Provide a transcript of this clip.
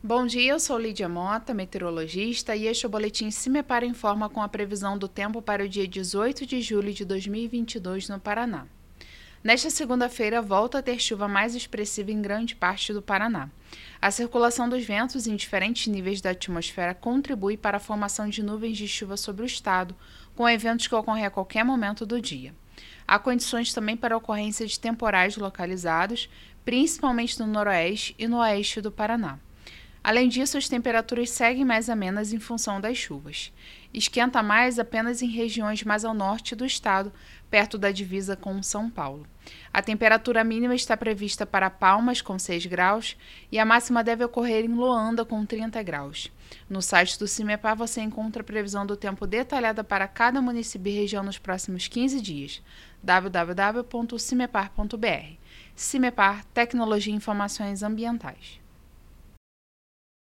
Bom dia, eu sou Lídia Mota, meteorologista, e este é o Boletim Cimepar Informa com a previsão do tempo para o dia 18 de julho de 2022 no Paraná. Nesta segunda-feira, volta a ter chuva mais expressiva em grande parte do Paraná. A circulação dos ventos em diferentes níveis da atmosfera contribui para a formação de nuvens de chuva sobre o estado, com eventos que ocorrem a qualquer momento do dia. Há condições também para a ocorrência de temporais localizados, principalmente no noroeste e no oeste do Paraná. Além disso, as temperaturas seguem mais amenas em função das chuvas. Esquenta mais apenas em regiões mais ao norte do estado, perto da divisa com São Paulo. A temperatura mínima está prevista para Palmas, com 6 graus, e a máxima deve ocorrer em Loanda, com 30 graus. No site do CIMEPAR você encontra a previsão do tempo detalhada para cada município e região nos próximos 15 dias. www.cimepar.br CIMEPAR Tecnologia e Informações Ambientais.